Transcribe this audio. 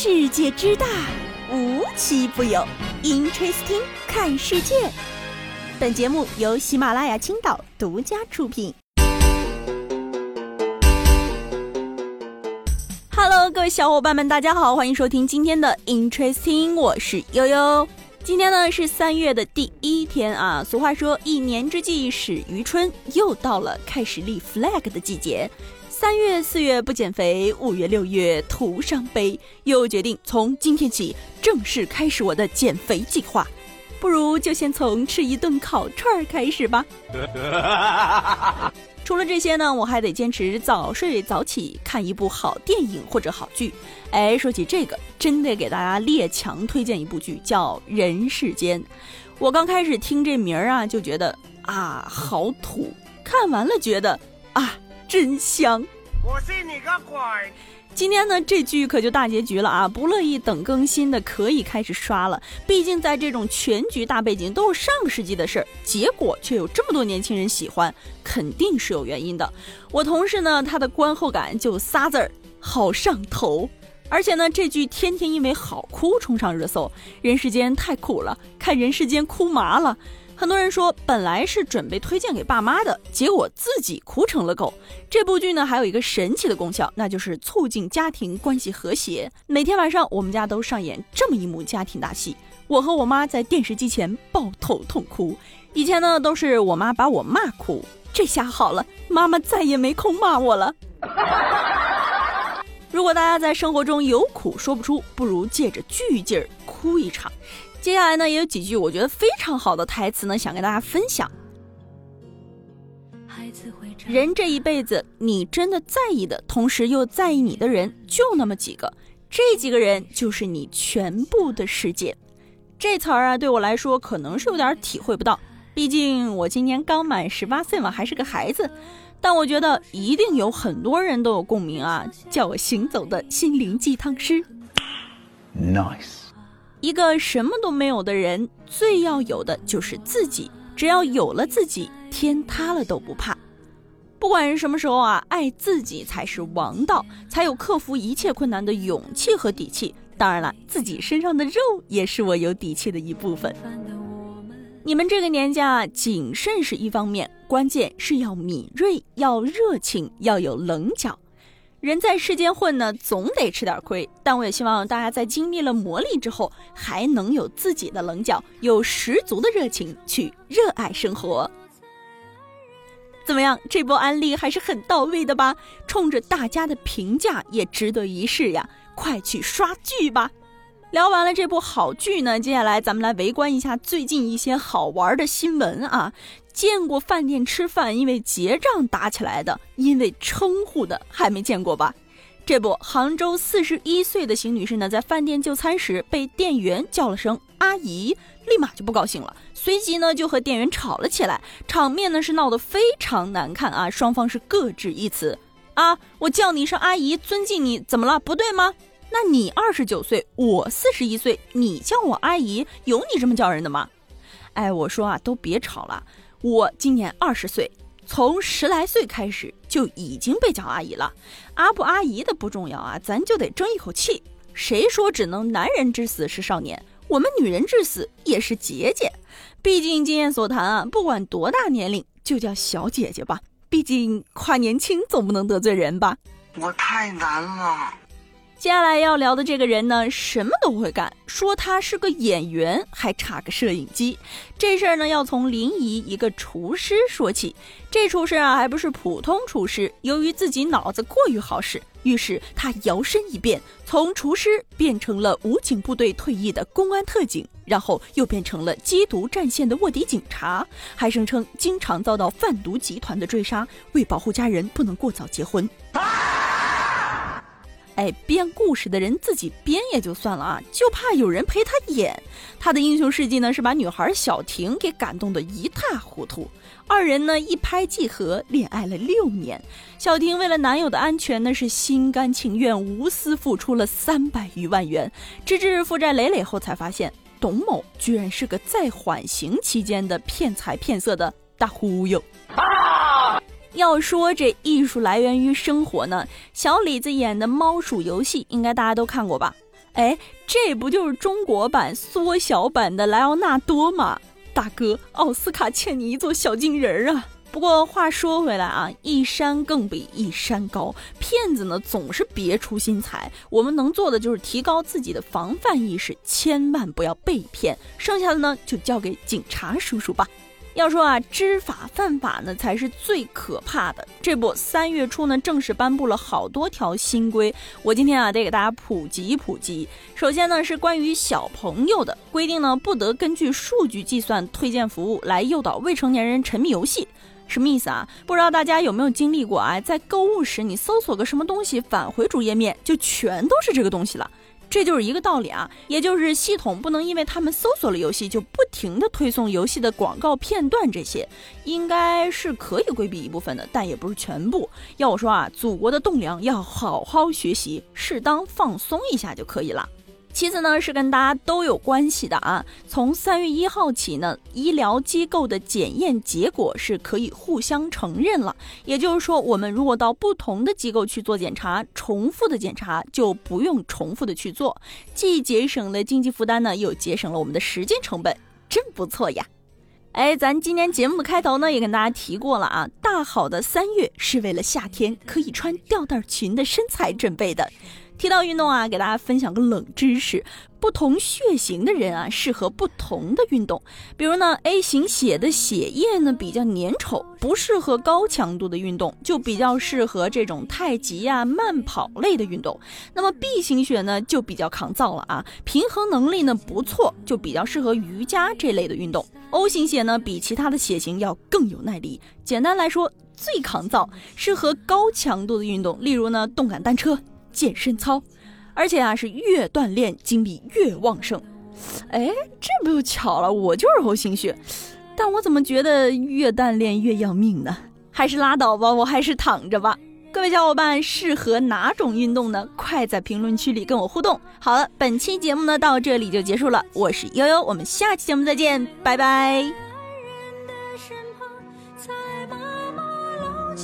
世界之大，无奇不有。Interesting，看世界。本节目由喜马拉雅青岛独家出品。Hello，各位小伙伴们，大家好，欢迎收听今天的 Interesting，我是悠悠。今天呢是三月的第一天啊，俗话说一年之计始于春，又到了开始立 flag 的季节。三月四月不减肥，五月六月徒伤悲，又决定从今天起正式开始我的减肥计划。不如就先从吃一顿烤串儿开始吧。除了这些呢，我还得坚持早睡早起，看一部好电影或者好剧。哎，说起这个，真得给大家列强推荐一部剧，叫《人世间》。我刚开始听这名儿啊，就觉得啊好土，看完了觉得啊。真香！我信你个鬼！今天呢，这剧可就大结局了啊！不乐意等更新的可以开始刷了。毕竟在这种全局大背景都是上个世纪的事儿，结果却有这么多年轻人喜欢，肯定是有原因的。我同事呢，他的观后感就仨字儿：好上头。而且呢，这剧天天因为好哭冲上热搜，人世间太苦了，看人世间哭麻了。很多人说，本来是准备推荐给爸妈的，结果自己哭成了狗。这部剧呢，还有一个神奇的功效，那就是促进家庭关系和谐。每天晚上，我们家都上演这么一幕家庭大戏：我和我妈在电视机前抱头痛哭。以前呢，都是我妈把我骂哭，这下好了，妈妈再也没空骂我了。如果大家在生活中有苦说不出，不如借着剧劲儿哭一场。接下来呢，也有几句我觉得非常好的台词呢，想跟大家分享。人这一辈子，你真的在意的，同时又在意你的人，就那么几个，这几个人就是你全部的世界。这词儿啊，对我来说可能是有点体会不到，毕竟我今年刚满十八岁嘛，还是个孩子。但我觉得一定有很多人都有共鸣啊，叫我行走的心灵鸡汤师。Nice。一个什么都没有的人，最要有的就是自己。只要有了自己，天塌了都不怕。不管是什么时候啊，爱自己才是王道，才有克服一切困难的勇气和底气。当然了，自己身上的肉也是我有底气的一部分。你们这个年纪啊，谨慎是一方面，关键是要敏锐，要热情，要有棱角。人在世间混呢，总得吃点亏。但我也希望大家在经历了磨砺之后，还能有自己的棱角，有十足的热情去热爱生活。怎么样，这波安利还是很到位的吧？冲着大家的评价，也值得一试呀！快去刷剧吧！聊完了这部好剧呢，接下来咱们来围观一下最近一些好玩的新闻啊。见过饭店吃饭因为结账打起来的，因为称呼的还没见过吧？这不，杭州四十一岁的邢女士呢，在饭店就餐时被店员叫了声阿姨，立马就不高兴了，随即呢就和店员吵了起来，场面呢是闹得非常难看啊！双方是各执一词啊，我叫你一声阿姨，尊敬你，怎么了？不对吗？那你二十九岁，我四十一岁，你叫我阿姨，有你这么叫人的吗？哎，我说啊，都别吵了。我今年二十岁，从十来岁开始就已经被叫阿姨了。阿不阿姨的不重要啊，咱就得争一口气。谁说只能男人至死是少年？我们女人至死也是姐姐。毕竟经验所谈啊，不管多大年龄，就叫小姐姐吧。毕竟夸年轻总不能得罪人吧？我太难了。接下来要聊的这个人呢，什么都会干。说他是个演员，还差个摄影机。这事儿呢，要从临沂一个厨师说起。这厨师啊，还不是普通厨师。由于自己脑子过于好使，于是他摇身一变，从厨师变成了武警部队退役的公安特警，然后又变成了缉毒战线的卧底警察，还声称经常遭到贩毒集团的追杀，为保护家人不能过早结婚。哎，编故事的人自己编也就算了啊，就怕有人陪他演。他的英雄事迹呢，是把女孩小婷给感动得一塌糊涂。二人呢一拍即合，恋爱了六年。小婷为了男友的安全呢，是心甘情愿、无私付出了三百余万元。直至负债累累后，才发现董某居然是个在缓刑期间的骗财骗色的大忽悠。要说这艺术来源于生活呢，小李子演的《猫鼠游戏》应该大家都看过吧？哎，这不就是中国版缩小版的莱奥纳多吗？大哥，奥斯卡欠你一座小金人儿啊！不过话说回来啊，一山更比一山高，骗子呢总是别出心裁。我们能做的就是提高自己的防范意识，千万不要被骗。剩下的呢，就交给警察叔叔吧。要说啊，知法犯法呢才是最可怕的。这不，三月初呢正式颁布了好多条新规，我今天啊得给大家普及普及。首先呢是关于小朋友的规定呢，不得根据数据计算推荐服务来诱导未成年人沉迷游戏。什么意思啊？不知道大家有没有经历过啊？在购物时你搜索个什么东西，返回主页面就全都是这个东西了。这就是一个道理啊，也就是系统不能因为他们搜索了游戏就不停的推送游戏的广告片段，这些应该是可以规避一部分的，但也不是全部。要我说啊，祖国的栋梁要好好学习，适当放松一下就可以了。其次呢，是跟大家都有关系的啊。从三月一号起呢，医疗机构的检验结果是可以互相承认了。也就是说，我们如果到不同的机构去做检查，重复的检查就不用重复的去做，既节省了经济负担呢，又节省了我们的时间成本，真不错呀。哎，咱今天节目的开头呢，也跟大家提过了啊，大好的三月是为了夏天可以穿吊带裙的身材准备的。提到运动啊，给大家分享个冷知识：不同血型的人啊，适合不同的运动。比如呢，A 型血的血液呢比较粘稠，不适合高强度的运动，就比较适合这种太极呀、慢跑类的运动。那么 B 型血呢就比较抗造了啊，平衡能力呢不错，就比较适合瑜伽这类的运动。O 型血呢比其他的血型要更有耐力，简单来说最抗造，适合高强度的运动，例如呢动感单车。健身操，而且啊是越锻炼精力越旺盛。哎，这不就巧了？我就是 O 型血，但我怎么觉得越锻炼越要命呢？还是拉倒吧，我还是躺着吧。各位小伙伴，适合哪种运动呢？快在评论区里跟我互动。好了，本期节目呢到这里就结束了。我是悠悠，我们下期节目再见，拜拜。人的身旁才把梦